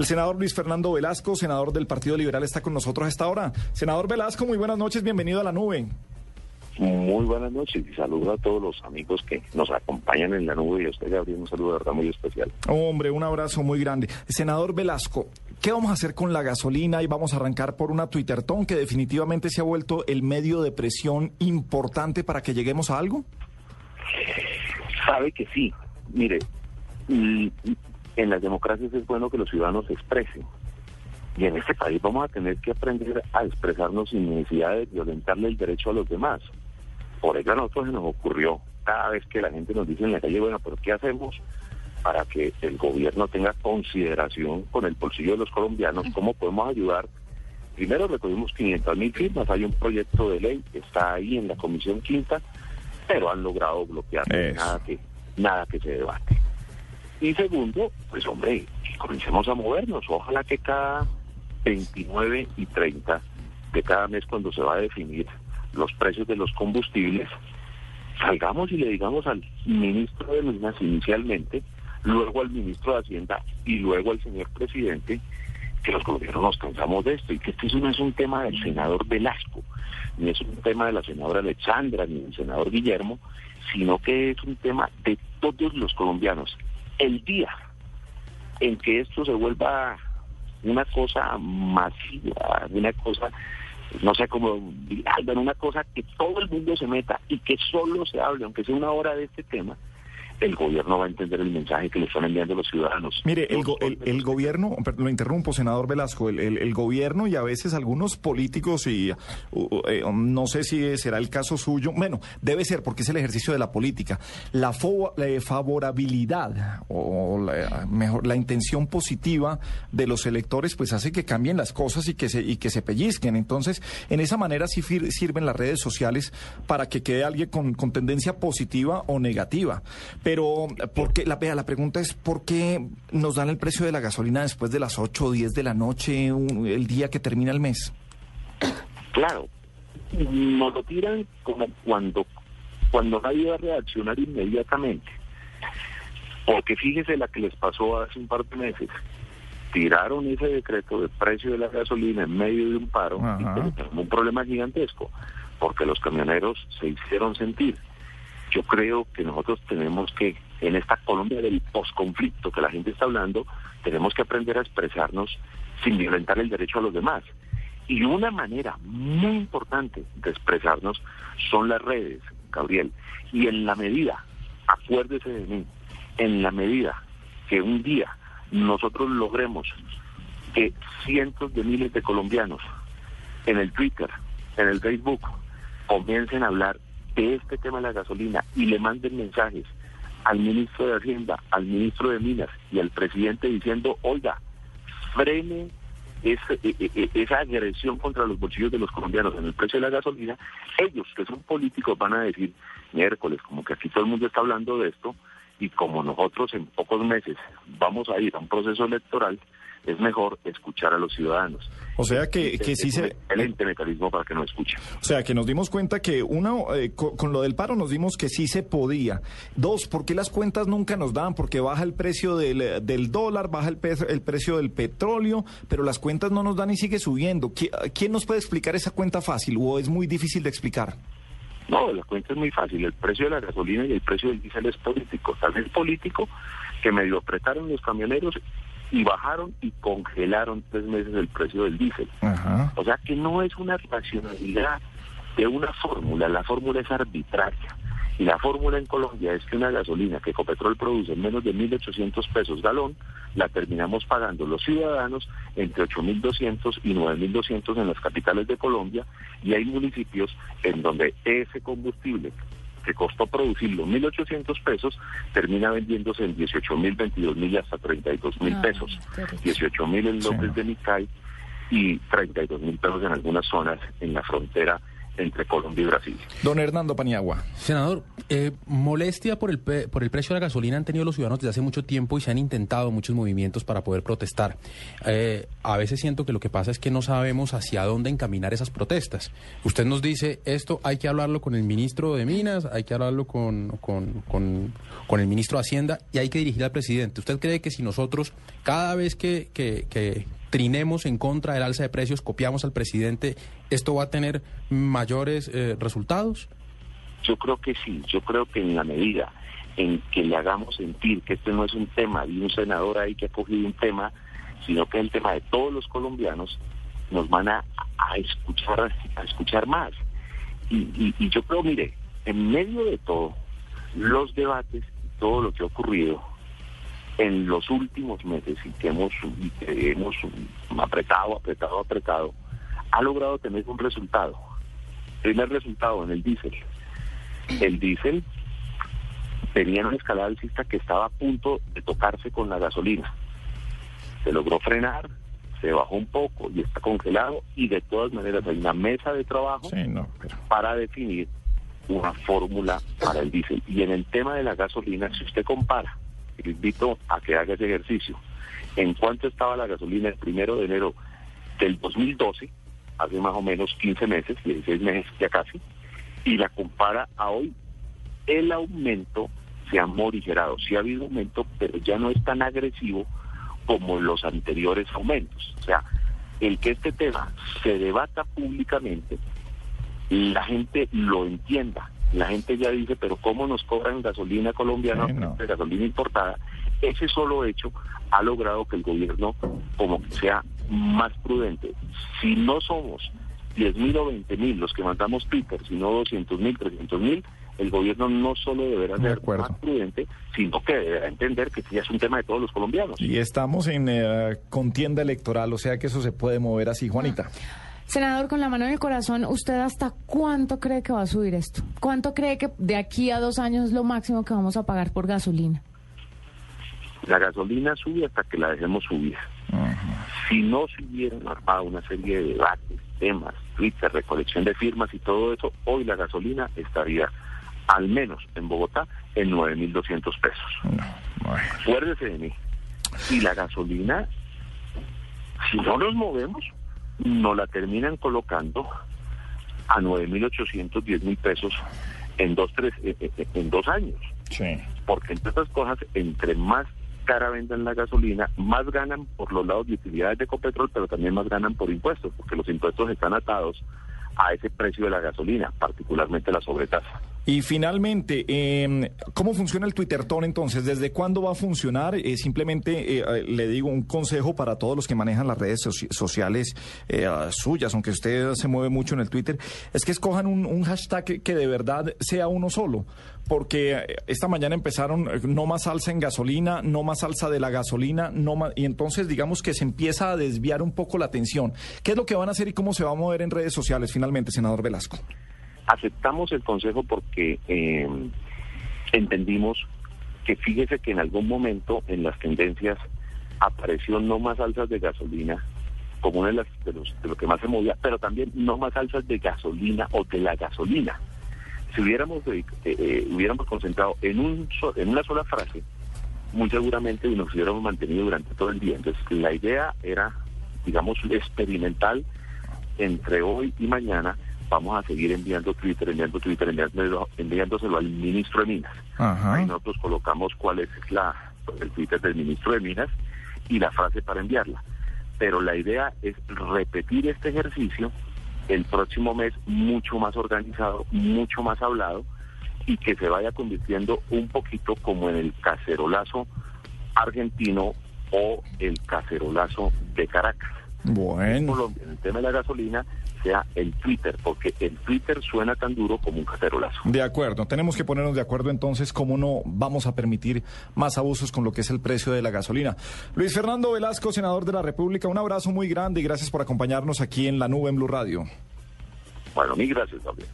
El senador Luis Fernando Velasco, senador del Partido Liberal, está con nosotros a esta hora. Senador Velasco, muy buenas noches, bienvenido a la nube. Muy buenas noches y saludo a todos los amigos que nos acompañan en la nube y a usted, Gabriel, un saludo de verdad muy especial. Hombre, un abrazo muy grande. Senador Velasco, ¿qué vamos a hacer con la gasolina? Y vamos a arrancar por una Twitterton que definitivamente se ha vuelto el medio de presión importante para que lleguemos a algo. Sabe que sí. Mire, en las democracias es bueno que los ciudadanos se expresen. Y en este país vamos a tener que aprender a expresarnos sin necesidad de violentarle el derecho a los demás. Por eso a nosotros se nos ocurrió cada vez que la gente nos dice en la calle, bueno, pero ¿qué hacemos para que el gobierno tenga consideración con el bolsillo de los colombianos? ¿Cómo podemos ayudar? Primero recogimos 500 mil firmas, hay un proyecto de ley, está ahí en la Comisión Quinta, pero han logrado bloquear nada que, nada que se debate. Y segundo, pues hombre, comencemos a movernos. Ojalá que cada 29 y 30 de cada mes cuando se va a definir los precios de los combustibles, salgamos y le digamos al ministro de Minas inicialmente, luego al ministro de Hacienda y luego al señor presidente que los gobiernos nos cansamos de esto y que este no es un tema del senador Velasco, ni es un tema de la senadora Alexandra, ni del senador Guillermo, sino que es un tema de todos los colombianos. El día en que esto se vuelva una cosa masiva, una cosa no sé cómo, una cosa que todo el mundo se meta y que solo se hable, aunque sea una hora de este tema, el gobierno va a entender el mensaje que le están enviando los ciudadanos. Mire, el, gobierno, lo interrumpo, senador Velasco, el, gobierno y a veces algunos políticos, y eh, no sé si será el caso suyo, bueno, debe ser porque es el ejercicio de la política, la, favorabilidad o la, mejor, la intención positiva de los electores, pues hace que cambien las cosas y que se, y que se pellizquen. Entonces, en esa manera sí sirven las redes sociales para que quede alguien con, con tendencia positiva o negativa. Pero, porque la, la pregunta es, ¿por qué nos dan el precio de la gasolina después de las 8 o 10 de la noche, el día que termina el mes? Claro, nos lo tiran como cuando, cuando nadie va a reaccionar inmediatamente. Porque fíjese la que les pasó hace un par de meses. Tiraron ese decreto de precio de la gasolina en medio de un paro y un problema gigantesco, porque los camioneros se hicieron sentir yo creo que nosotros tenemos que, en esta Colombia del posconflicto que la gente está hablando, tenemos que aprender a expresarnos sin violentar el derecho a los demás. Y una manera muy importante de expresarnos son las redes, Gabriel. Y en la medida, acuérdese de mí, en la medida que un día nosotros logremos que cientos de miles de colombianos en el Twitter, en el Facebook, comiencen a hablar de este tema de la gasolina y le manden mensajes al ministro de Hacienda, al ministro de Minas y al presidente diciendo, oiga, frene esa, e, e, e, esa agresión contra los bolsillos de los colombianos en el precio de la gasolina, ellos que son políticos van a decir miércoles, como que aquí todo el mundo está hablando de esto, y como nosotros en pocos meses vamos a ir a un proceso electoral, es mejor escuchar a los ciudadanos. O sea que, que sí se... El mecanismo para que nos escuchen. O sea que nos dimos cuenta que, uno, eh, con, lo del paro nos dimos que sí se podía. Dos, ¿por qué las cuentas nunca nos dan? Porque baja el precio del, del dólar, baja el, el precio del petróleo, pero las cuentas no nos dan y sigue subiendo. ¿Quién nos puede explicar esa cuenta fácil o es muy difícil de explicar? No, la cuenta es muy fácil. El precio de la gasolina y el precio del diésel es político. Tal vez político que medio apretaron los camioneros y bajaron y congelaron tres meses el precio del diésel. O sea que no es una racionalidad de una fórmula, la fórmula es arbitraria. Y la fórmula en Colombia es que una gasolina que Ecopetrol produce en menos de 1.800 pesos galón, la terminamos pagando los ciudadanos entre 8.200 y 9.200 en las capitales de Colombia y hay municipios en donde ese combustible que costó producirlo 1.800 pesos, termina vendiéndose en 18.000, 22.000 y hasta 32.000 ah, pesos. 18.000 en López de Nicay y 32.000 pesos en algunas zonas en la frontera entre Colombia y Brasil. Don Hernando Paniagua. Senador, eh, molestia por el, por el precio de la gasolina han tenido los ciudadanos desde hace mucho tiempo y se han intentado muchos movimientos para poder protestar. Eh, a veces siento que lo que pasa es que no sabemos hacia dónde encaminar esas protestas. Usted nos dice, esto hay que hablarlo con el ministro de Minas, hay que hablarlo con, con, con, el ministro de Hacienda y hay que dirigir al presidente. ¿Usted cree que si nosotros cada vez que, que, que trinemos en contra del alza de precios, copiamos al presidente, ¿esto va a tener mayores eh, resultados? Yo creo que sí, yo creo que en la medida en que le hagamos sentir que este no es un tema de un senador ahí que ha cogido un tema, sino que es el tema de todos los colombianos, nos van a, escuchar a escuchar más. Y, y yo creo, mire, en medio de todo, los debates y todo lo que ha ocurrido, en los últimos meses y que hemos, hemos apretado, apretado, apretado, ha logrado tener un resultado. Primer resultado en el diésel. El diésel tenía una escalada alcista que estaba a punto de tocarse con la gasolina. Se logró frenar, se bajó un poco y está congelado y de todas maneras hay una mesa de trabajo para definir una fórmula para el diésel. Y en el tema de la gasolina, si usted compara invito a que haga ese ejercicio. ¿En cuánto estaba la gasolina el primero de enero del 2012? Hace más o menos 15 meses, 16 meses ya casi, y la compara a hoy, el aumento se ha morigerado. Sí ha habido aumento, pero ya no es tan agresivo como los anteriores aumentos. O sea, el que este tema se debata públicamente, la gente lo entienda, la gente ya dice, pero ¿cómo nos cobran gasolina colombiana, gasolina importada? Ese solo hecho ha logrado que el gobierno como sea más prudente. Si no somos 10 mil o 20 mil los que mandamos Twitter, sino 200 mil, 300 mil, el gobierno no solo deberá ser más prudente, sino que deberá entender que ya es un tema de todos los colombianos. Y estamos en eh, contienda electoral, o sea que eso se puede mover así, Juanita. Senador, con la mano en el corazón, ¿usted hasta cuánto cree que va a subir esto? ¿Cuánto cree que de aquí a dos años es lo máximo que vamos a pagar por gasolina? La gasolina sube hasta que la dejemos subir. Si no se hubieran armado una serie de debates, temas, Twitter, recolección de firmas y todo eso, hoy la gasolina estaría al menos en Bogotá en 9.200 pesos. Fuérdese de mí. Y la gasolina, si no nos movemos, no la terminan colocando a 9.800, 10.000 pesos en dos, tres, eh, eh, eh, en dos años. Sí. Porque entre otras cosas, entre más cara vendan la gasolina, más ganan por los lados de utilidades de Copetrol, pero también más ganan por impuestos, porque los impuestos están atados a ese precio de la gasolina, particularmente la sobretasa. Y finalmente, eh, ¿cómo funciona el Twitterton entonces? ¿Desde cuándo va a funcionar? Eh, simplemente eh, eh, le digo un consejo para todos los que manejan las redes sociales suyas, aunque usted se mueve mucho en el Twitter, es que escojan un, hashtag que, de verdad sea uno solo. Porque esta mañana empezaron no más salsa en gasolina, no más salsa de la gasolina, no más, y entonces digamos que se empieza a desviar un poco la atención. ¿Qué es lo que van a hacer y cómo se va a mover en redes sociales finalmente, senador Velasco? Aceptamos el consejo porque eh, entendimos que fíjese que en algún momento en las tendencias apareció no más alzas de gasolina como una de, las, de, los, de lo que más se movía, pero también no más alzas de gasolina o de la gasolina. Si hubiéramos, eh, eh, hubiéramos concentrado en, un en una sola frase, muy seguramente nos hubiéramos mantenido durante todo el día. Entonces, la idea era, digamos, experimental entre hoy y mañana vamos a seguir enviando Twitter, enviando Twitter, enviándoselo, enviándoselo al ministro de Minas. Ahí nosotros colocamos cuál es la, el Twitter del ministro de Minas y la frase para enviarla. Pero la idea es repetir este ejercicio el próximo mes mucho más organizado, mucho más hablado y que se vaya convirtiendo un poquito como en el cacerolazo argentino o el cacerolazo de Caracas. Bueno. En el tema de la gasolina sea el Twitter, porque el Twitter suena tan duro como un cacerolazo. De acuerdo, tenemos que ponernos de acuerdo entonces cómo no vamos a permitir más abusos con lo que es el precio de la gasolina. Luis Fernando Velasco, senador de la República, un abrazo muy grande y gracias por acompañarnos aquí en la nube en Blue Radio. Bueno, mil gracias, Gabriel.